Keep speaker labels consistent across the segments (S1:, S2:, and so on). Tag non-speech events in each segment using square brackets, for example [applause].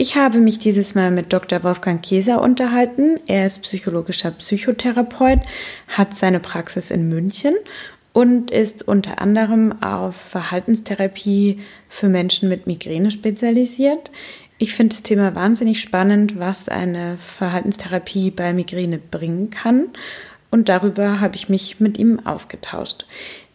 S1: Ich habe mich dieses Mal mit Dr. Wolfgang Kieser unterhalten. Er ist psychologischer Psychotherapeut, hat seine Praxis in München und ist unter anderem auf Verhaltenstherapie für Menschen mit Migräne spezialisiert. Ich finde das Thema wahnsinnig spannend, was eine Verhaltenstherapie bei Migräne bringen kann. Und darüber habe ich mich mit ihm ausgetauscht.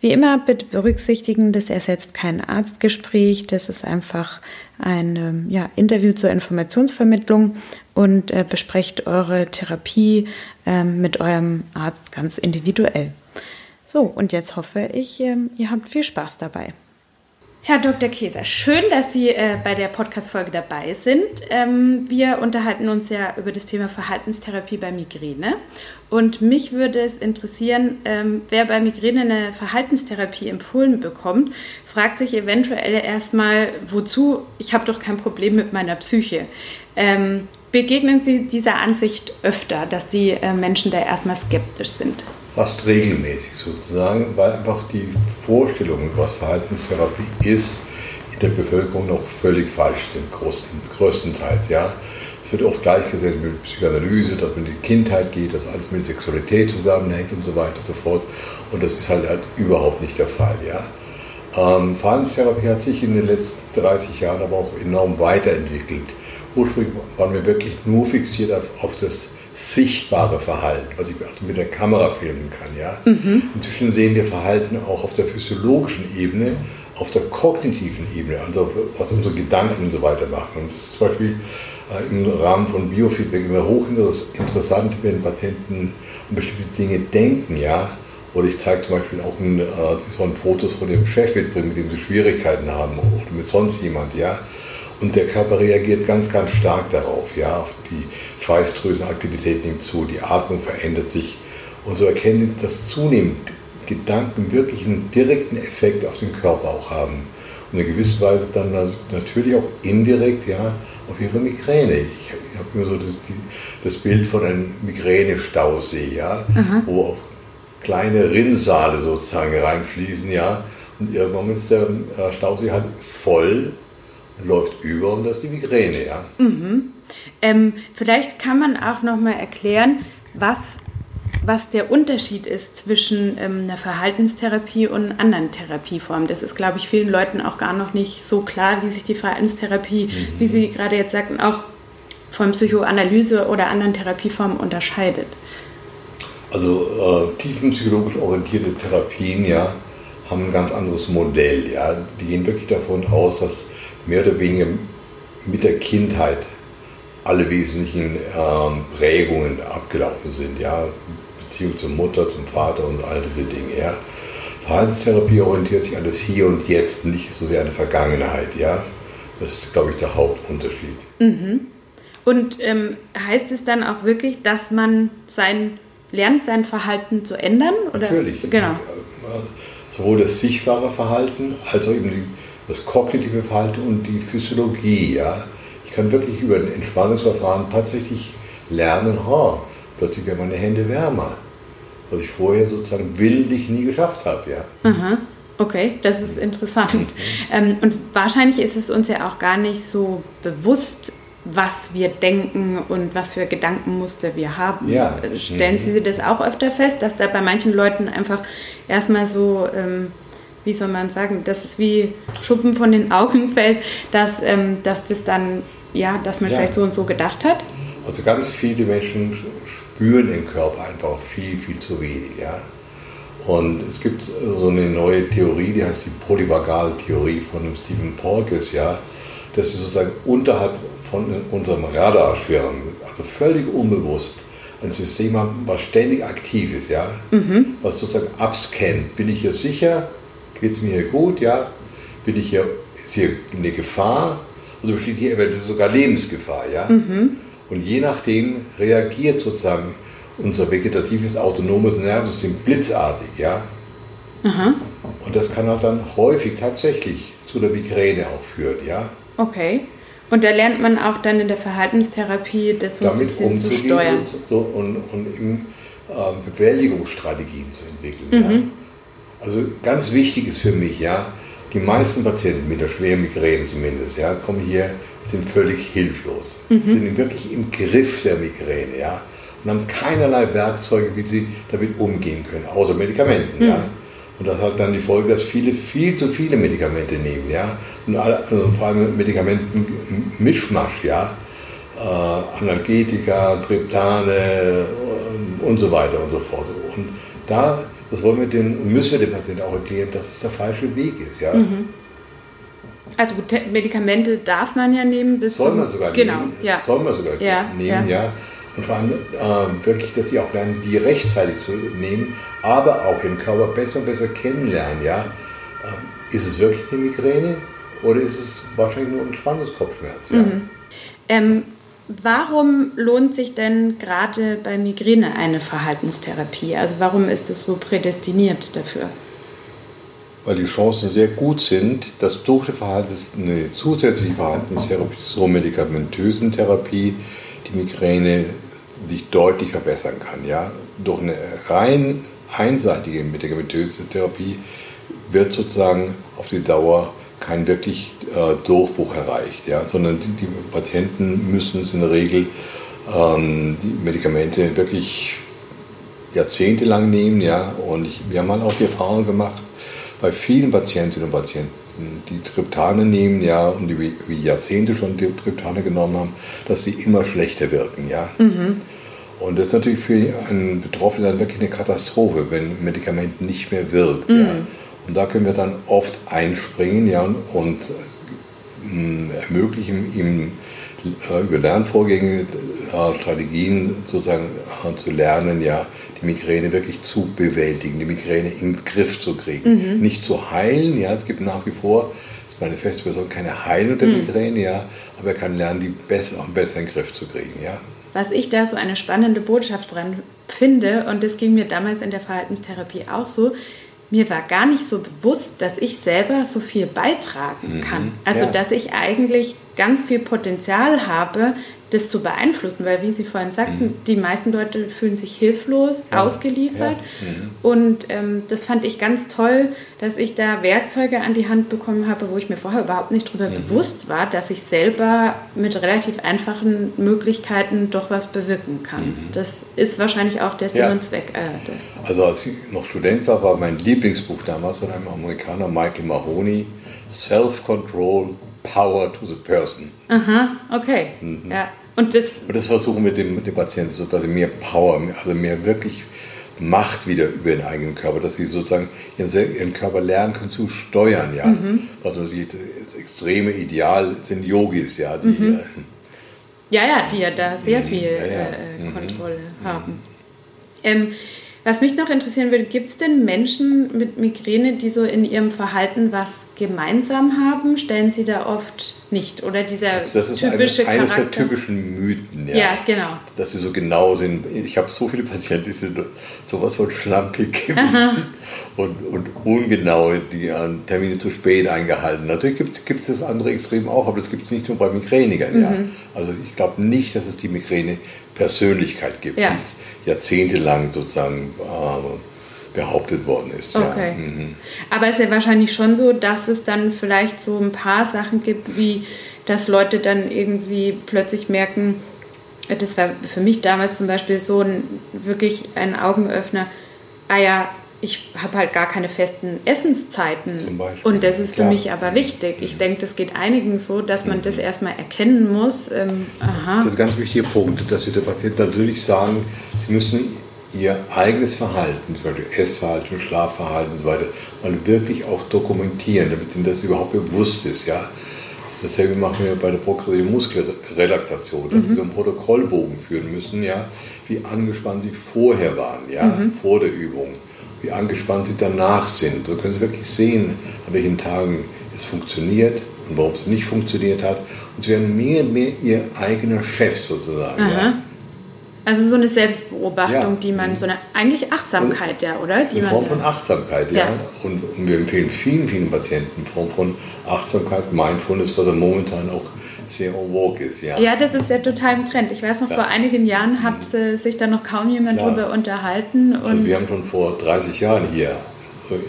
S1: Wie immer bitte berücksichtigen, das ersetzt kein Arztgespräch, das ist einfach ein ähm, ja, Interview zur Informationsvermittlung und äh, besprecht eure Therapie äh, mit eurem Arzt ganz individuell. So, und jetzt hoffe ich, äh, ihr habt viel Spaß dabei. Herr Dr. Käser, schön, dass Sie äh, bei der Podcast-Folge dabei sind. Ähm, wir unterhalten uns ja über das Thema Verhaltenstherapie bei Migräne. Und mich würde es interessieren, ähm, wer bei Migräne eine Verhaltenstherapie empfohlen bekommt, fragt sich eventuell erstmal, wozu? Ich habe doch kein Problem mit meiner Psyche. Ähm, begegnen Sie dieser Ansicht öfter, dass die äh, Menschen da erstmal skeptisch sind?
S2: Fast regelmäßig sozusagen, weil einfach die Vorstellungen, was Verhaltenstherapie ist, in der Bevölkerung noch völlig falsch sind, größtenteils. Ja. Es wird oft gleichgesetzt mit Psychoanalyse, dass man in die Kindheit geht, dass alles mit Sexualität zusammenhängt und so weiter und so fort. Und das ist halt, halt überhaupt nicht der Fall. Ja. Ähm, Verhaltenstherapie hat sich in den letzten 30 Jahren aber auch enorm weiterentwickelt. Ursprünglich waren wir wirklich nur fixiert auf, auf das sichtbare Verhalten, was ich also mit der Kamera filmen kann. Ja? Mhm. Inzwischen sehen wir Verhalten auch auf der physiologischen Ebene, auf der kognitiven Ebene, also was unsere Gedanken und so weiter machen. Und das ist zum Beispiel äh, im Rahmen von Biofeedback immer hochinteressant, wenn Patienten an bestimmte Dinge denken, ja. Oder ich zeige zum Beispiel auch ein, äh, Fotos von dem Chef mitbringen, mit dem sie Schwierigkeiten haben oder mit sonst jemand, ja. Und der Körper reagiert ganz, ganz stark darauf. Ja? Die Schweißdrüsenaktivität nimmt zu, die Atmung verändert sich. Und so erkennen Sie, dass zunehmend Gedanken wirklich einen direkten Effekt auf den Körper auch haben. Und in gewisser Weise dann natürlich auch indirekt ja, auf Ihre Migräne. Ich, habe immer so das, das, Bild von einem Migränestausee, ja, wo auch kleine Rinnsale sozusagen reinfließen. Ja, und irgendwann ist der äh, Stausee halt voll läuft über und das ist die Migräne, ja.
S1: Mhm. Ähm, vielleicht kann man auch noch mal erklären, was, was der Unterschied ist zwischen ähm, einer Verhaltenstherapie und anderen Therapieformen. Das ist, glaube ich, vielen Leuten auch gar noch nicht so klar, wie sich die Verhaltenstherapie, mhm. wie Sie gerade jetzt sagten, auch von Psychoanalyse oder anderen Therapieformen unterscheidet.
S2: Also äh, tiefenpsychologisch orientierte Therapien ja, haben ein ganz anderes Modell. Ja. Die gehen wirklich davon aus, dass mehr oder weniger mit der Kindheit alle wesentlichen ähm, Prägungen abgelaufen sind. Ja? Beziehung zur Mutter, zum Vater und all diese Dinge. Ja? Verhaltenstherapie orientiert sich an das Hier und Jetzt, nicht so sehr an der Vergangenheit. Ja? Das ist, glaube ich, der Hauptunterschied.
S1: Mhm. Und ähm, heißt es dann auch wirklich, dass man sein, lernt, sein Verhalten zu ändern?
S2: Oder? Natürlich. Genau. Sowohl das sichtbare Verhalten als auch eben die das kognitive Verhalten und die Physiologie. Ja? Ich kann wirklich über ein Entspannungsverfahren tatsächlich lernen, ha, plötzlich werden meine Hände wärmer, was ich vorher sozusagen bildlich nie geschafft habe. Ja?
S1: Aha. Okay, das ist interessant. Mhm. Ähm, und wahrscheinlich ist es uns ja auch gar nicht so bewusst, was wir denken und was für Gedankenmuster wir haben. Ja. Stellen Sie mhm. das auch öfter fest, dass da bei manchen Leuten einfach erstmal so ähm, wie soll man sagen, dass es wie Schuppen von den Augen [laughs] fällt, dass, ähm, dass das dann, ja, dass man ja. vielleicht so und so gedacht hat?
S2: Also ganz viele Menschen spüren im Körper einfach viel, viel zu wenig. Ja? Und es gibt so eine neue Theorie, die heißt die Polyvagal-Theorie von Stephen Porges, ja, dass sie sozusagen unterhalb von unserem Radarschirm, also völlig unbewusst, ein System haben, was ständig aktiv ist, ja, mhm. was sozusagen abscannt. Bin ich hier sicher? Geht es mir hier gut, ja, bin ich hier, ist hier eine Gefahr oder besteht hier eventuell sogar Lebensgefahr, ja. Mhm. Und je nachdem reagiert sozusagen unser vegetatives autonomes Nervensystem blitzartig, ja. Aha. Und das kann halt dann häufig tatsächlich zu der Migräne auch führen, ja.
S1: Okay. Und da lernt man auch dann in der Verhaltenstherapie das so Damit ein bisschen zu steuern.
S2: Und, und, und in, äh, Bewältigungsstrategien zu entwickeln. Mhm. Ja. Also ganz wichtig ist für mich, ja, die meisten Patienten mit der schweren Migräne zumindest, ja, kommen hier sind völlig hilflos, mhm. sind wirklich im Griff der Migräne, ja, und haben keinerlei Werkzeuge, wie sie damit umgehen können, außer Medikamenten, mhm. ja. Und das hat dann die Folge, dass viele viel zu viele Medikamente nehmen, ja, und also vor allem Medikamenten Mischmasch, ja, äh, Analgetika, Triptane äh, und so weiter und so fort. Und da, das wollen wir den, müssen wir dem Patienten auch erklären, dass es der falsche Weg ist, ja. Mhm.
S1: Also Medikamente darf man ja nehmen bis
S2: Soll man sogar
S1: genau,
S2: nehmen.
S1: Ja.
S2: Soll man sogar ja, nehmen, ja. ja. Und vor allem äh, wirklich, dass sie auch lernen, die rechtzeitig zu nehmen, aber auch den Körper besser und besser kennenlernen, ja. Äh, ist es wirklich eine Migräne oder ist es wahrscheinlich nur ein Spannungskopfschmerz, ja. Mhm.
S1: Ähm, warum lohnt sich denn gerade bei Migräne eine Verhaltenstherapie? Also warum ist es so prädestiniert dafür?
S2: weil die Chancen sehr gut sind, dass durch eine zusätzliche Verhaltenstherapie zur medikamentösen Therapie die Migräne sich deutlich verbessern kann. Ja? Durch eine rein einseitige medikamentöse Therapie wird sozusagen auf die Dauer kein wirklich äh, Durchbruch erreicht, ja? sondern die, die, Patienten müssen in der Regel ähm, die Medikamente wirklich jahrzehntelang nehmen. Ja? Und ich, wir haben halt auch die Erfahrung gemacht, bei vielen Patientinnen und Patienten, die Triptane nehmen, ja, und die wie Jahrzehnte schon die Triptane genommen haben, dass sie immer schlechter wirken, ja. Mhm. Und das ist natürlich für einen Betroffenen wirklich eine Katastrophe, wenn ein Medikament nicht mehr wirkt, mhm. ja. Und da können wir dann oft einspringen, ja, und ermöglichen ihm äh, über Lernvorgänge, äh, Strategien sozusagen äh, zu lernen, ja, die Migräne wirklich zu bewältigen, die Migräne in den Griff zu kriegen. Mhm. Nicht zu heilen, ja, es gibt nach wie vor, das ist meine feste Person, keine Heilung der mhm. Migräne, ja, aber er kann lernen, die besser und besser in den Griff zu kriegen, ja.
S1: Was ich da so eine spannende Botschaft dran finde, und das ging mir damals in der Verhaltenstherapie auch so, mir war gar nicht so bewusst, dass ich selber so viel beitragen mhm. kann. Also, ja. dass ich eigentlich ganz viel Potenzial habe, das zu beeinflussen, weil wie Sie vorhin sagten, mhm. die meisten Leute fühlen sich hilflos, ja. ausgeliefert. Ja. Mhm. Und ähm, das fand ich ganz toll, dass ich da Werkzeuge an die Hand bekommen habe, wo ich mir vorher überhaupt nicht darüber mhm. bewusst war, dass ich selber mit relativ einfachen Möglichkeiten doch was bewirken kann. Mhm. Das ist wahrscheinlich auch der Sinn ja. und Zweck. Äh,
S2: also als ich noch Student war, war mein Lieblingsbuch damals von einem Amerikaner, Michael Mahoney, Self-Control, Power to the Person.
S1: Aha, okay. Mhm. Ja.
S2: Und das, und das versuchen wir dem, dem Patienten, so, dass sie mehr Power, also mehr wirklich Macht wieder über den eigenen Körper, dass sie sozusagen ihren, ihren Körper lernen können zu steuern, ja. Mhm. Was natürlich das extreme Ideal sind Yogis, ja, die mhm.
S1: ja, ja, die ja da sehr mhm. viel. Äh, mhm. Kontrolle haben. Ähm, was mich noch interessieren würde, gibt es denn Menschen mit Migräne, die so in ihrem Verhalten was gemeinsam haben? Stellen Sie da oft nicht? Oder dieser
S2: also das ist typische eine, eines Charakter? der typischen Mythen, ja.
S1: Ja, genau.
S2: Dass sie so genau sind. Ich habe so viele Patienten, die sind sowas von schlampig [laughs] und, und ungenau, die an Termine zu spät eingehalten. Natürlich gibt es das andere Extrem auch, aber das gibt es nicht nur bei Migränikern. Mhm. Ja. Also ich glaube nicht, dass es die Migräne-Persönlichkeit gibt, ja. die es jahrzehntelang sozusagen äh, behauptet worden ist.
S1: Okay. Ja. Mhm. Aber es ist ja wahrscheinlich schon so, dass es dann vielleicht so ein paar Sachen gibt, wie dass Leute dann irgendwie plötzlich merken, das war für mich damals zum Beispiel so ein wirklich ein Augenöffner, ah ja, ich habe halt gar keine festen Essenszeiten. Zum Beispiel. Und das ist für Klar. mich aber wichtig. Ich denke, das geht einigen so, dass man das erstmal erkennen muss. Ähm,
S2: aha. Das ist ein ganz wichtiger Punkt, dass wir der Patienten natürlich sagen, sie müssen ihr eigenes Verhalten, zum Beispiel Essverhalten, Schlafverhalten und so weiter, mal wirklich auch dokumentieren, damit ihnen das überhaupt bewusst ist. Ja? Dasselbe machen wir bei der progressiven Muskelrelaxation, dass mhm. sie so einen Protokollbogen führen müssen, ja, wie angespannt sie vorher waren, ja, mhm. vor der Übung wie angespannt sie danach sind. So können sie wirklich sehen, an welchen Tagen es funktioniert und warum es nicht funktioniert hat. Und sie werden mehr und mehr ihr eigener Chef sozusagen. Ja.
S1: Also so eine Selbstbeobachtung, ja. die man, so eine eigentlich Achtsamkeit, und ja, oder?
S2: Die eine Form von Achtsamkeit, ja. ja. Und, und, wir empfehlen vielen, vielen Patienten eine Form von Achtsamkeit, Mindfulness, was er momentan auch sehr en vogue ist, ja.
S1: Ja, das ist ja total im Trend. Ich weiß noch, ja. vor einigen Jahren hat mhm. sich da noch kaum jemand Klar. drüber unterhalten.
S2: also wir haben schon vor 30 Jahren hier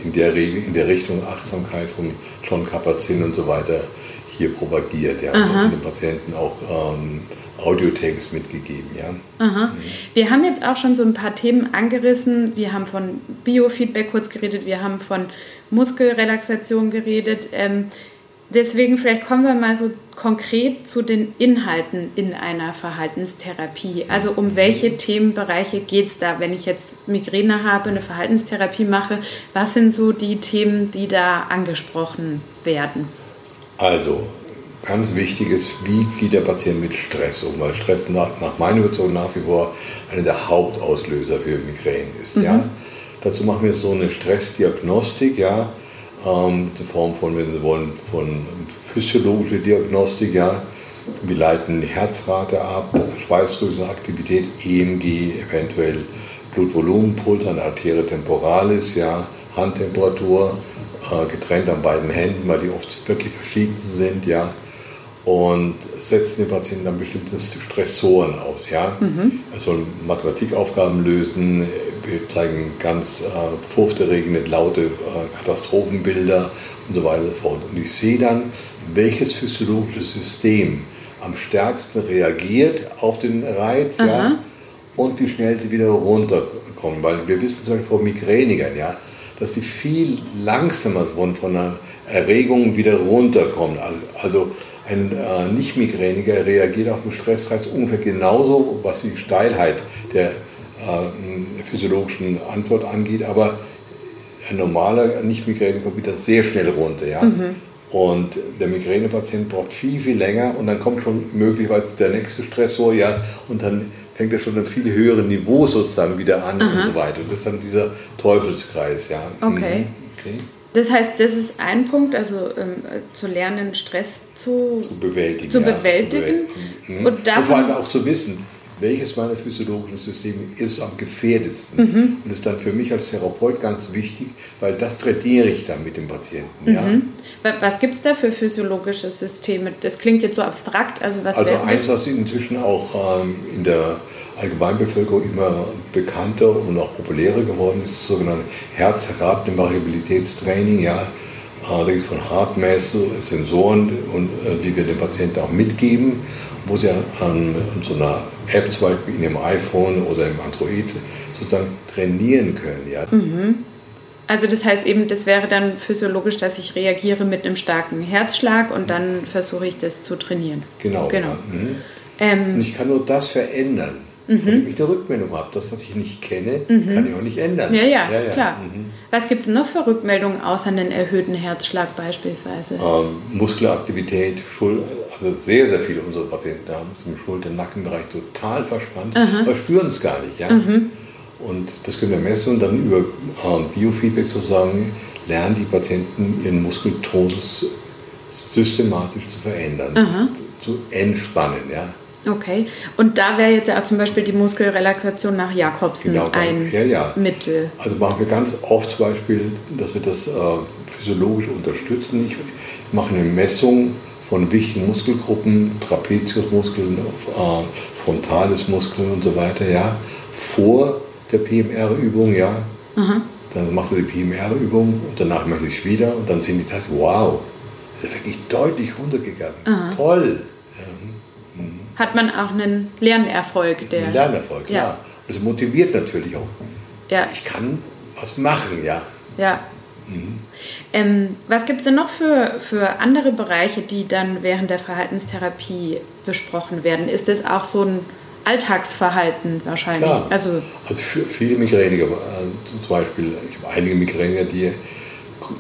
S2: in der, in der Richtung Achtsamkeit von John Kabat-Zinn und so weiter hier propagiert. Ja, und den Patienten auch ähm, Audiotext mitgegeben. Ja.
S1: Aha. Wir haben jetzt auch schon so ein paar Themen angerissen. Wir haben von Biofeedback kurz geredet, wir haben von Muskelrelaxation geredet. Ähm, deswegen vielleicht kommen wir mal so konkret zu den Inhalten in einer Verhaltenstherapie. Also um welche Themenbereiche geht es da, wenn ich jetzt Migräne habe, eine Verhaltenstherapie mache? Was sind so die Themen, die da angesprochen werden?
S2: Also ganz wichtig ist, wie geht der Patient mit Stress um? Weil Stress nach, nach meiner Überzeugung nach wie vor einer der Hauptauslöser für Migräne ist. Mhm. Ja? Dazu machen wir so eine Stressdiagnostik, ja, ähm, in Form von, wenn Sie wollen, von physiologischer Diagnostik, ja. Wir leiten die Herzrate ab, Schweißdrüsenaktivität, EMG, eventuell Blutvolumenpuls an Arterie temporalis, ja, Handtemperatur, äh, getrennt an beiden Händen, weil die oft wirklich verschieden sind, ja und setzen den Patienten dann bestimmte Stressoren aus. Ja? Mhm. Er soll Mathematikaufgaben lösen, wir zeigen ganz äh, furchterregende, laute äh, Katastrophenbilder und so weiter und so fort. Und ich sehe dann, welches physiologische System am stärksten reagiert auf den Reiz ja, und wie schnell sie wieder runterkommen. Weil wir wissen zum Beispiel von Migränikern, ja, dass die viel langsamer von, von einer Erregung wieder runterkommen. Also, also ein äh, Nicht-Migräniger reagiert auf den Stressreiz ungefähr genauso, was die Steilheit der äh, physiologischen Antwort angeht, aber ein normaler Nicht-Migräniker kommt wieder sehr schnell runter. Ja? Mhm. Und der Migränepatient braucht viel, viel länger und dann kommt schon möglicherweise der nächste Stressor, ja, und dann fängt er schon ein viel höheres Niveau sozusagen wieder an Aha. und so weiter. Das ist dann dieser Teufelskreis, ja.
S1: Okay. Mhm. okay. Das heißt, das ist ein Punkt, also ähm, zu lernen, Stress zu,
S2: zu bewältigen.
S1: Zu bewältigen. Zu bewältigen.
S2: Mhm. Und, und, vor allem auch zu wissen, welches meiner physiologischen Systeme ist am gefährdetsten. Mhm. Und das ist dann für mich als Therapeut ganz wichtig, weil das trainiere ich dann mit dem Patienten. Mhm.
S1: Ja. Was gibt es da für physiologische Systeme? Das klingt jetzt so abstrakt. Also, was
S2: also eins, was inzwischen auch ähm, in der Allgemeinbevölkerung immer bekannter und auch populärer geworden ist, das sogenannte Herz-Variabilitätstraining. Ja. Äh, da gibt es von HeartMath Sensoren, und, äh, die wir den Patienten auch mitgeben, wo sie an, an so einer App zum Beispiel in ihrem iPhone oder im Android sozusagen trainieren können. Ja.
S1: Mhm. Also das heißt eben, das wäre dann physiologisch, dass ich reagiere mit einem starken Herzschlag und dann versuche ich das zu trainieren.
S2: Genau. genau. Ja. Mhm. Ähm, und ich kann nur das verändern. Mhm. Wenn ich eine Rückmeldung habe, das, was ich nicht kenne, mhm. kann ich auch nicht ändern.
S1: Ja, ja, ja, ja. klar. Mhm. Was gibt es noch für Rückmeldungen außer einen erhöhten Herzschlag beispielsweise?
S2: Ähm, Muskelaktivität, Schul also sehr, sehr viele unserer Patienten haben es im Schulter-Nackenbereich total verspannt, aber spüren es gar nicht. Ja? Mhm. Und das können wir messen und dann über ähm, Biofeedback sozusagen lernen die Patienten ihren Muskeltonus systematisch zu verändern, Aha. zu entspannen. Ja?
S1: Okay, und da wäre jetzt auch zum Beispiel die Muskelrelaxation nach Jakobsen genau, ein ja, ja. Mittel.
S2: Also machen wir ganz oft zum Beispiel, dass wir das äh, physiologisch unterstützen. Ich mache eine Messung von wichtigen Muskelgruppen, Trapeziusmuskeln, äh, Frontalismuskeln und so weiter, ja, vor der PMR-Übung, ja. Aha. Dann macht er die PMR-Übung und danach mache ich es wieder und dann sehen die Tasten, wow, ist wirklich deutlich runtergegangen. Aha. Toll.
S1: Hat man auch einen Lernerfolg.
S2: Der, ein Lernerfolg, ja. ja. Das motiviert natürlich auch. Ja. Ich kann was machen, ja.
S1: Ja. Mhm. Ähm, was gibt es denn noch für, für andere Bereiche, die dann während der Verhaltenstherapie besprochen werden? Ist das auch so ein Alltagsverhalten wahrscheinlich?
S2: Ja. Also, also für viele Migräniker, also zum Beispiel, ich habe einige Migräniker, die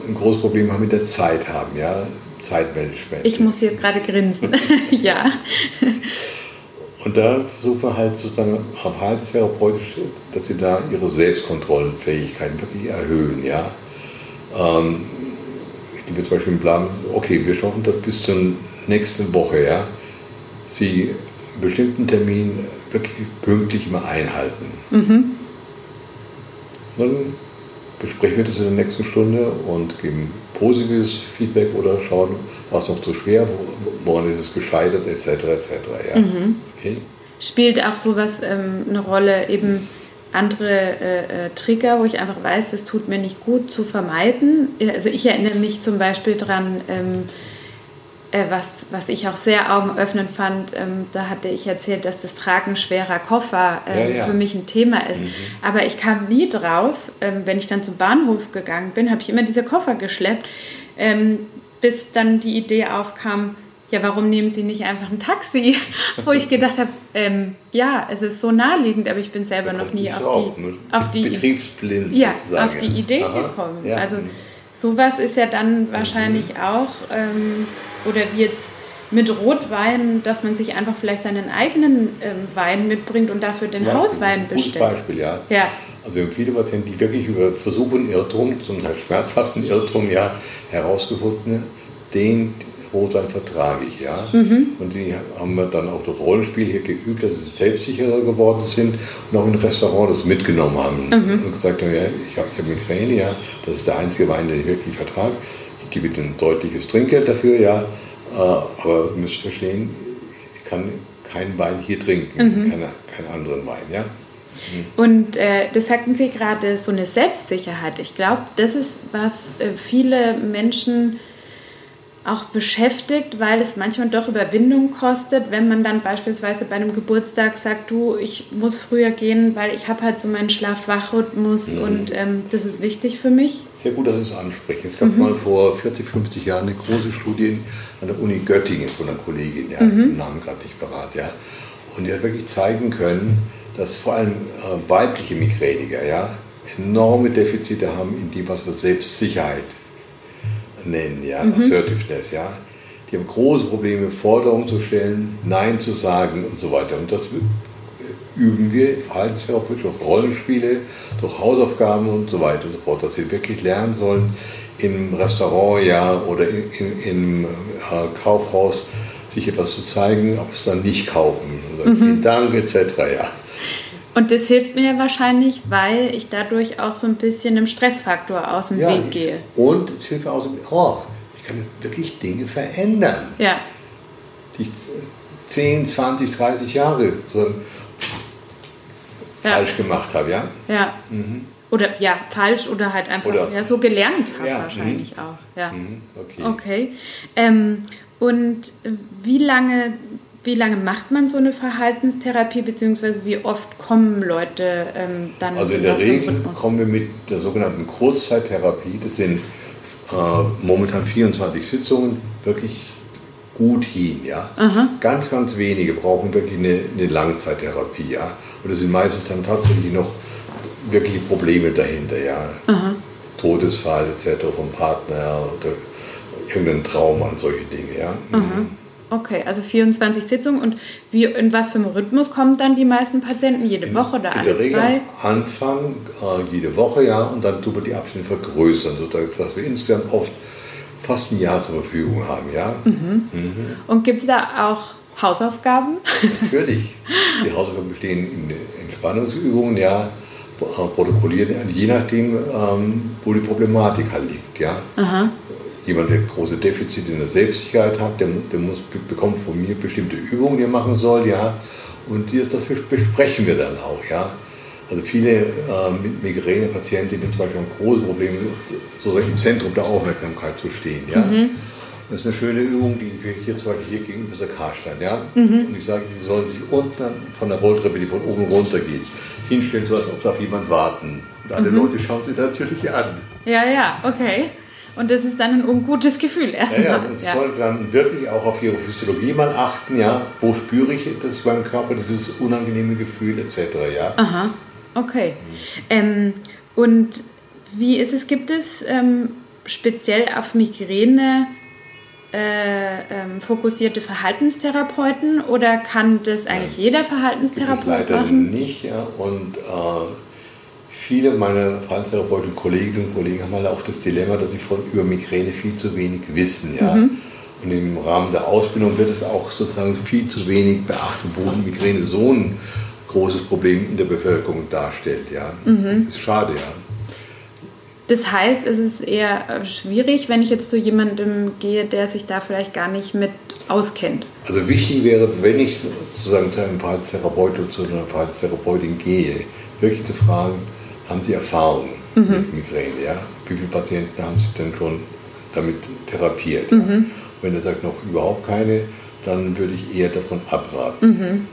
S2: ein großes Problem haben mit der Zeit haben, ja. Zeitmanagement.
S1: Ich muss jetzt gerade grinsen. [laughs] ja.
S2: Und da versuchen wir halt sozusagen verhaltenstherapeutisch, dass sie da ihre Selbstkontrollfähigkeiten wirklich erhöhen. Ja? Ähm, die wir zum Beispiel planen, okay, wir schaffen das bis zur nächsten Woche. Ja? Sie einen bestimmten Termin wirklich pünktlich immer einhalten. Mhm. Dann besprechen wir das in der nächsten Stunde und geben positives Feedback oder schauen, was noch zu schwer, woran ist es gescheitert, etc. etc. Ja. Mhm.
S1: Okay. Spielt auch sowas ähm, eine Rolle, eben andere äh, äh, Trigger, wo ich einfach weiß, das tut mir nicht gut zu vermeiden. Also ich erinnere mich zum Beispiel daran, ähm, äh, was, was ich auch sehr augenöffnend fand, ähm, da hatte ich erzählt, dass das Tragen schwerer Koffer ähm, ja, ja. für mich ein Thema ist. Mhm. Aber ich kam nie drauf, ähm, wenn ich dann zum Bahnhof gegangen bin, habe ich immer diese Koffer geschleppt, ähm, bis dann die Idee aufkam, ja, warum nehmen Sie nicht einfach ein Taxi? [laughs] Wo ich gedacht habe, ähm, ja, es ist so naheliegend, aber ich bin selber noch nie auf, auf, die, auf die
S2: Betriebsblind
S1: ja, auf die Idee Aha, gekommen. Ja. Also sowas ist ja dann wahrscheinlich mhm. auch, ähm, oder wie jetzt mit Rotwein, dass man sich einfach vielleicht seinen eigenen ähm, Wein mitbringt und dafür den ja, Hauswein bestellt.
S2: Gutes Beispiel, ja. ja. Also wir haben viele Patienten, die wirklich über Versuch und Irrtum, zum Teil schmerzhaften Irrtum, ja, herausgefunden, den Rotwein vertrage ich, ja. Mhm. Und die haben wir dann auch durch Rollenspiel hier geübt, dass sie selbstsicherer geworden sind und auch in Restaurants das mitgenommen haben mhm. und gesagt haben, ja, ich habe hab Migräne, ja, das ist der einzige Wein, den ich wirklich vertrage. Ich gebe ihnen ein deutliches Trinkgeld dafür, ja, äh, aber ihr müsst verstehen, ich kann keinen Wein hier trinken, mhm. keine, keinen anderen Wein, ja.
S1: Mhm. Und äh, das sagten Sie gerade, so eine Selbstsicherheit. Ich glaube, das ist, was äh, viele Menschen auch beschäftigt, weil es manchmal doch Überwindung kostet, wenn man dann beispielsweise bei einem Geburtstag sagt, du, ich muss früher gehen, weil ich habe halt so meinen Schlaf-Wach-Rhythmus mhm. und ähm, das ist wichtig für mich.
S2: Sehr gut, dass Sie es ansprechen. Es gab mhm. mal vor 40, 50 Jahren eine große Studie an der Uni Göttingen von einer Kollegin, ja, mhm. den Namen gerade nicht parat, ja. Und die hat wirklich zeigen können, dass vor allem äh, weibliche Migräniker ja, enorme Defizite haben in dem, was wir Selbstsicherheit nennen, ja, mhm. Assertiveness, ja. Die haben große Probleme, Forderungen zu stellen, Nein zu sagen und so weiter. Und das üben wir verhaltenstherapeutisch durch Rollenspiele, durch Hausaufgaben und so weiter und so fort, dass sie wirklich lernen sollen, im Restaurant ja oder in, in, im äh, Kaufhaus sich etwas zu zeigen, aber es dann nicht kaufen. Oder mhm. Vielen Dank etc. Ja.
S1: Und das hilft mir wahrscheinlich, weil ich dadurch auch so ein bisschen einem Stressfaktor aus dem ja, Weg gehe.
S2: Und es hilft mir auch so, oh, ich kann wirklich Dinge verändern.
S1: Ja.
S2: Die ich 10, 20, 30 Jahre so ja. falsch gemacht habe, ja?
S1: Ja. Mhm. Oder ja, falsch oder halt einfach oder, ja, so gelernt habe ja, wahrscheinlich mh. auch. Ja. Mhm, okay. Okay. Ähm, und wie lange wie lange macht man so eine Verhaltenstherapie, beziehungsweise wie oft kommen Leute ähm, dann?
S2: Also in der Regel kommen wir mit der sogenannten Kurzzeittherapie, das sind äh, momentan 24 Sitzungen, wirklich gut hin. Ja? Ganz, ganz wenige brauchen wirklich eine, eine Langzeittherapie. Ja? Und das sind meistens dann tatsächlich noch wirkliche Probleme dahinter. Ja? Todesfall etc. vom Partner oder irgendein Trauma und solche Dinge. Ja?
S1: Mhm. Okay, also 24 Sitzungen. Und wie, in was für einem Rhythmus kommen dann die meisten Patienten? Jede in, Woche oder in alle der Regel zwei?
S2: Anfang äh, jede Woche, ja, und dann tun wir die Abstände vergrößern, sodass wir insgesamt oft fast ein Jahr zur Verfügung haben, ja. Mhm.
S1: Mhm. Und gibt es da auch Hausaufgaben?
S2: Natürlich. Die Hausaufgaben bestehen in Entspannungsübungen, ja, äh, protokollieren, je nachdem, ähm, wo die Problematik halt liegt, ja. Aha jemand, der große Defizite in der Selbstsicherheit hat, der, der muss, bekommt von mir bestimmte Übungen, die er machen soll, ja. Und das besprechen wir dann auch, ja. Also viele äh, mit Migräne-Patienten die zum Beispiel haben große Probleme, sozusagen im Zentrum der Aufmerksamkeit zu stehen, ja. Mhm. Das ist eine schöne Übung, die wir hier zum Beispiel hier gegenüber der Karstein, ja. Mhm. Und ich sage, die sollen sich unten von der Rolltreppe, die von oben runter geht, hinstellen, so als ob auf jemand warten. Und alle mhm. Leute schauen sie natürlich an.
S1: Ja, ja, okay. Und das ist dann ein ungutes Gefühl erstmal.
S2: Ja, ja, und ja. soll dann wirklich auch auf ihre Physiologie mal achten, ja. Wo spüre ich das beim Körper, dieses unangenehme Gefühl etc. Ja.
S1: Aha, okay. Mhm. Ähm, und wie ist es, gibt es ähm, speziell auf Migräne äh, ähm, fokussierte Verhaltenstherapeuten oder kann das eigentlich jeder Verhaltenstherapeut
S2: leider machen? Leider nicht, ja. Und äh, viele meiner Verhaltenstherapeuten, Kolleginnen und Kollegen haben halt auch das Dilemma, dass sie von über Migräne viel zu wenig wissen. Ja? Mhm. Und im Rahmen der Ausbildung wird es auch sozusagen viel zu wenig beachtet, wo Migräne so ein großes Problem in der Bevölkerung darstellt. Ja? Mhm. Das ist schade, ja.
S1: Das heißt, es ist eher äh, schwierig, wenn ich jetzt zu jemandem gehe, der sich da vielleicht gar nicht mit auskennt.
S2: Also wichtig wäre, wenn ich sozusagen zu einem Verhaltenstherapeut oder zu einer Verhaltenstherapeutin gehe, wirklich zu fragen, haben Sie Erfahrung mhm. mit Migräne? Ja? Wie viele Patienten haben Sie denn schon damit therapiert? Mhm. Wenn er sagt, noch überhaupt keine, dann würde ich eher davon abraten.
S1: Mhm.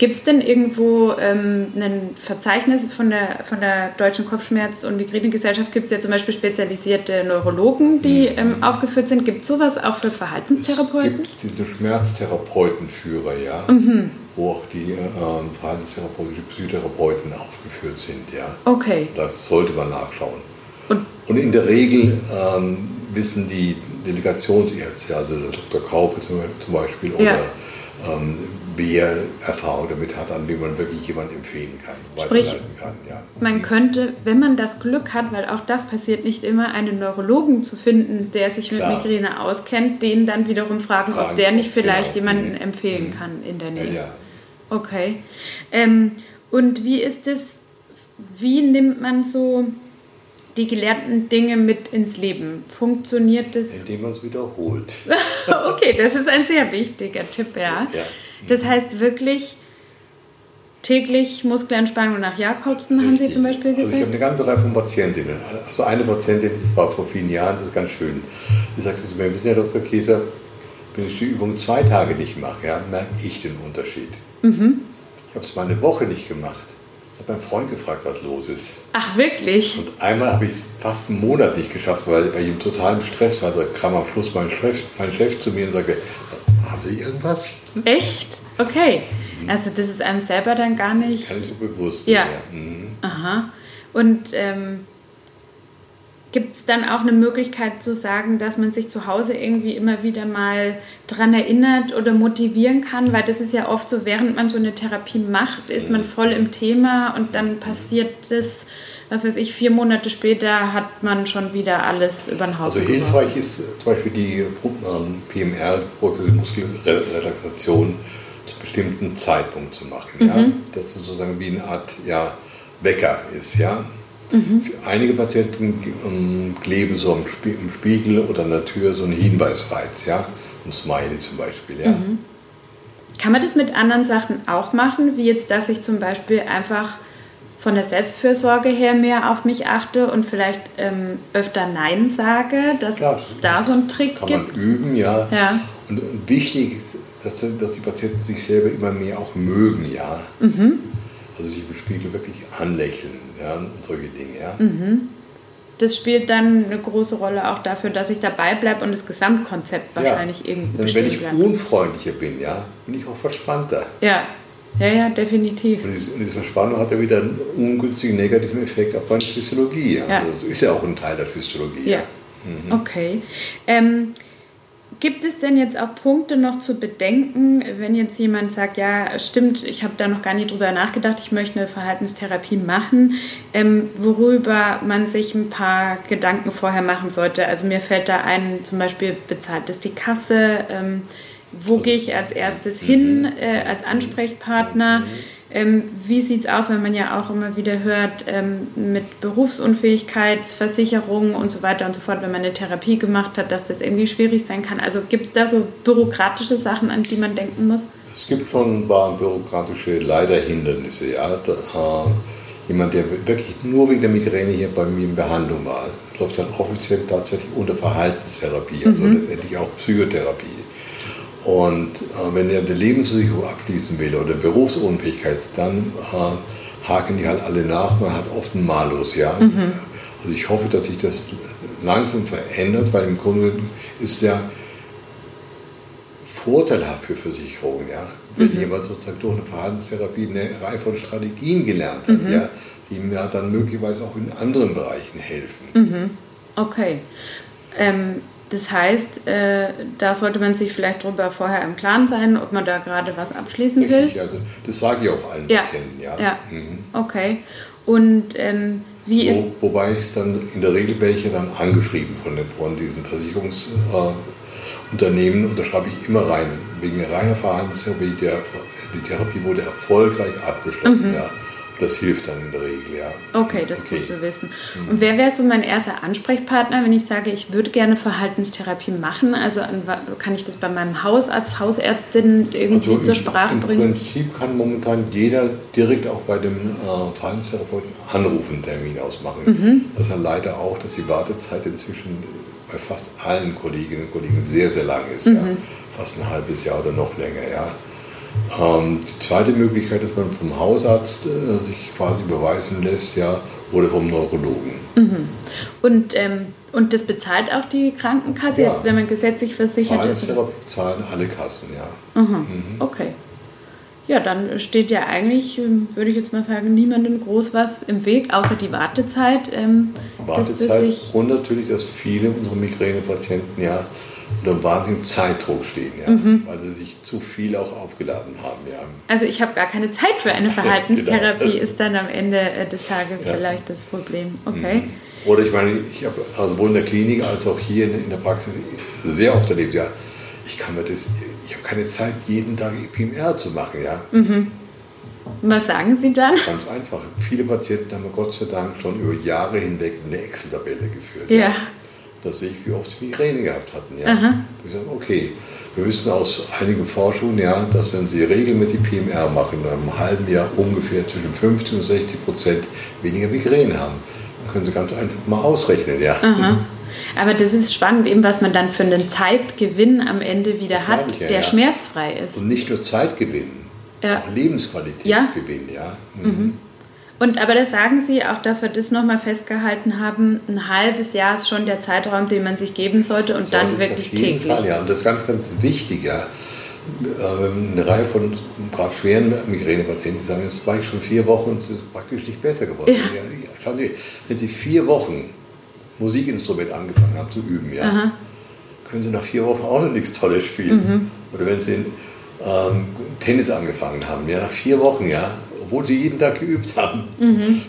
S1: Gibt es denn irgendwo ähm, ein Verzeichnis von der, von der Deutschen Kopfschmerz- und Migränegesellschaft? Gibt es ja zum Beispiel spezialisierte Neurologen, die mhm. ähm, aufgeführt sind. Gibt es sowas auch für Verhaltenstherapeuten?
S2: Es gibt diese Schmerztherapeutenführer, ja, mhm. Wo auch die ähm, verhaltenstherapeutische Psychotherapeuten aufgeführt sind. Ja.
S1: Okay.
S2: Das sollte man nachschauen. Und, und in der Regel ähm, wissen die Delegationsärzte, also der Dr. Kaupe zum Beispiel, oder ja. ähm, wer Erfahrung damit hat, an wen man wirklich jemanden empfehlen kann,
S1: Sprich, kann. Ja. Man könnte, wenn man das Glück hat, weil auch das passiert nicht immer, einen Neurologen zu finden, der sich Klar. mit Migräne auskennt, den dann wiederum fragen, fragen ob der nicht vielleicht genau. jemanden mhm. empfehlen mhm. kann in der Nähe. Ja, ja. Okay. Ähm, und wie ist es, wie nimmt man so die gelernten Dinge mit ins Leben? Funktioniert das?
S2: Indem man es wiederholt. [laughs]
S1: okay, das ist ein sehr wichtiger Tipp, ja. ja. Das heißt wirklich täglich Muskelentspannung nach Jakobsen, Richtig. haben Sie zum Beispiel gesagt?
S2: Also ich habe eine ganze Reihe von Patientinnen. Also eine Patientin, das war vor vielen Jahren, das ist ganz schön. Die sagte zu mir, wissen Sie, Herr Dr. Käser, wenn ich die Übung zwei Tage nicht mache, ja, merke ich den Unterschied. Mhm. Ich habe es mal eine Woche nicht gemacht. Ich habe meinen Freund gefragt, was los ist.
S1: Ach, wirklich?
S2: Und einmal habe ich es fast einen Monat nicht geschafft, weil ich im Stress war. Da kam am Schluss mein Chef, mein Chef zu mir und sagte, haben Sie irgendwas?
S1: Echt? Okay. Also das ist einem selber dann gar nicht...
S2: Gar nicht so bewusst.
S1: Ja. Mhm. Aha. Und ähm, gibt es dann auch eine Möglichkeit zu sagen, dass man sich zu Hause irgendwie immer wieder mal dran erinnert oder motivieren kann? Weil das ist ja oft so, während man so eine Therapie macht, ist man voll im Thema und dann passiert das was weiß ich, vier Monate später hat man schon wieder alles über den Haufen
S2: Also hilfreich ist zum Beispiel die ähm, PMR, progressive Muskelrelaxation, zu bestimmten Zeitpunkt zu machen. Mhm. Ja? Das sozusagen wie eine Art ja, Wecker ist. Ja? Mhm. Einige Patienten ähm, kleben so im, Spiegel oder an der Tür so einen Hinweisreiz, ja? ein Smiley zum Beispiel. Ja? Mhm.
S1: Kann man das mit anderen Sachen auch machen, wie jetzt, dass ich zum Beispiel einfach von der Selbstfürsorge her mehr auf mich achte und vielleicht ähm, öfter Nein sage, dass Klar, es da so einen Trick
S2: kann
S1: gibt.
S2: Kann man üben, ja. ja. Und, und, wichtig ist, dass, dass, die Patienten sich selber immer mehr auch mögen, ja. Mhm. Also sich im Spiegel wirklich anlächeln, ja, und solche Dinge, ja. Mhm.
S1: Das spielt dann eine große Rolle auch dafür, dass ich dabei bleibe und das Gesamtkonzept wahrscheinlich ja. irgendwie
S2: Dann, Wenn ich bleibt. unfreundlicher bin, ja, bin ich auch verspannter.
S1: Ja, ja, ja, definitiv.
S2: Und diese Verspannung hat ja wieder einen ungünstigen negativen Effekt auf meine Physiologie. Ja. Also ist ja auch ein Teil der Physiologie.
S1: Ja. Mhm. Okay. Ähm, gibt es denn jetzt auch Punkte noch zu bedenken, wenn jetzt jemand sagt, ja, stimmt, ich habe da noch gar nicht drüber nachgedacht, ich möchte eine Verhaltenstherapie machen, ähm, worüber man sich ein paar Gedanken vorher machen sollte? Also mir fällt da ein, zum Beispiel bezahlt es die Kasse, ähm, wo gehe ich als erstes hin äh, als Ansprechpartner? Ähm, wie sieht es aus, wenn man ja auch immer wieder hört, ähm, mit Berufsunfähigkeitsversicherung und so weiter und so fort, wenn man eine Therapie gemacht hat, dass das irgendwie schwierig sein kann? Also gibt es da so bürokratische Sachen, an die man denken muss?
S2: Es gibt schon ein paar bürokratische leider Hindernisse. Ja. Da, äh, jemand, der wirklich nur wegen der Migräne hier bei mir in Behandlung war, das läuft dann offiziell tatsächlich unter Verhaltenstherapie, also mhm. letztendlich auch Psychotherapie. Und äh, wenn er eine Lebensversicherung abschließen will oder Berufsunfähigkeit, dann äh, haken die halt alle nach. Man hat oft einen Malus. Ja? Mhm. Also ich hoffe, dass sich das langsam verändert, weil im Grunde ist der vorteilhaft für Versicherungen. Ja? Wenn mhm. jemand sozusagen durch eine Verhaltenstherapie eine Reihe von Strategien gelernt hat, mhm. ja, die ihm ja dann möglicherweise auch in anderen Bereichen helfen.
S1: Mhm. Okay. Ähm, das heißt, äh, da sollte man sich vielleicht darüber vorher im Klaren sein, ob man da gerade was abschließen Richtig,
S2: will. Also das sage ich auch allen ja. Patienten, ja.
S1: ja. Mhm. Okay. Und ähm, wie Wo, ist.
S2: Wobei ich es dann in der Regel welche dann angeschrieben von, den, von diesen Versicherungsunternehmen äh, und da schreibe ich immer rein. Wegen reiner Verhaltenstherapie, der, die Therapie wurde erfolgreich abgeschlossen. Mhm. Ja. Das hilft dann in der Regel, ja.
S1: Okay, das ist okay. gut zu wissen. Mhm. Und wer wäre so mein erster Ansprechpartner, wenn ich sage, ich würde gerne Verhaltenstherapie machen? Also kann ich das bei meinem Hausarzt, Hausärztin irgendwie also zur Sprache
S2: im,
S1: bringen?
S2: Im Prinzip kann momentan jeder direkt auch bei dem äh, Verhaltenstherapeuten anrufen, Termin ausmachen. Mhm. Das ist ja leider auch, dass die Wartezeit inzwischen bei fast allen Kolleginnen und Kollegen sehr, sehr lang ist. Mhm. Ja. Fast ein halbes Jahr oder noch länger. Ja. Ähm, die zweite Möglichkeit dass man vom Hausarzt äh, sich quasi beweisen lässt ja, oder vom Neurologen.
S1: Mhm. Und, ähm, und das bezahlt auch die Krankenkasse, ja. jetzt, wenn man gesetzlich versichert ist?
S2: zahlen alle Kassen, ja.
S1: Mhm. Okay. Ja, dann steht ja eigentlich, ähm, würde ich jetzt mal sagen, niemandem groß was im Weg, außer die Wartezeit. Ähm,
S2: Wartezeit und natürlich, dass viele unserer Migränepatienten ja unter einem wahnsinnigen Zeitdruck stehen, ja, mhm. weil sie sich zu viel auch aufgeladen haben. Ja.
S1: Also ich habe gar keine Zeit für eine [laughs] Verhaltenstherapie, genau. ist dann am Ende äh, des Tages ja. vielleicht das Problem. Okay. Mhm.
S2: Oder ich meine, ich habe also sowohl in der Klinik als auch hier in der Praxis sehr oft erlebt, ja, ich kann mir das, ich habe keine Zeit, jeden Tag EPMR zu machen, ja.
S1: Mhm. Was sagen Sie dann?
S2: Ganz einfach. Viele Patienten haben Gott sei Dank schon über Jahre hinweg eine Excel-Tabelle geführt.
S1: Ja. ja.
S2: Da sehe ich, wie oft sie Migräne gehabt hatten. Ja. Aha. Ich sage, okay, wir wissen aus einigen Forschungen, ja, dass wenn Sie regelmäßig PMR machen, in einem halben Jahr ungefähr zwischen 50 und 60 Prozent weniger Migräne haben. Dann können Sie ganz einfach mal ausrechnen. Ja.
S1: Aha. Aber das ist spannend, eben was man dann für einen Zeitgewinn am Ende wieder hat, ja, der ja. schmerzfrei ist.
S2: Und nicht nur Zeitgewinn, ja. auch Lebensqualitätsgewinn. Ja.
S1: Mhm. Mhm. Und aber das sagen Sie, auch dass wir das nochmal festgehalten haben, ein halbes Jahr ist schon der Zeitraum, den man sich geben sollte und dann wirklich täglich.
S2: Fall, ja. Und das ist ganz, ganz wichtig, ja. Ähm, eine Reihe von gerade schweren Migränepatienten, die sagen, jetzt war ich schon vier Wochen und es ist praktisch nicht besser geworden. Ja. Schauen Sie, wenn Sie vier Wochen Musikinstrument angefangen haben zu üben, ja, Aha. können Sie nach vier Wochen auch noch nichts Tolles spielen. Mhm. Oder wenn Sie ähm, Tennis angefangen haben, ja, nach vier Wochen, ja, obwohl sie jeden Tag geübt haben, mhm.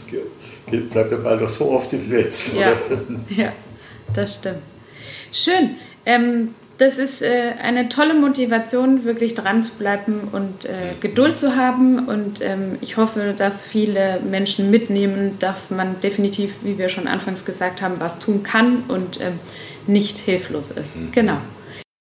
S2: bleibt der Ball doch so oft im Netz.
S1: Ja, ja das stimmt. Schön. Ähm, das ist äh, eine tolle Motivation, wirklich dran zu bleiben und äh, Geduld zu haben. Und ähm, ich hoffe, dass viele Menschen mitnehmen, dass man definitiv, wie wir schon anfangs gesagt haben, was tun kann und ähm, nicht hilflos ist. Mhm. Genau.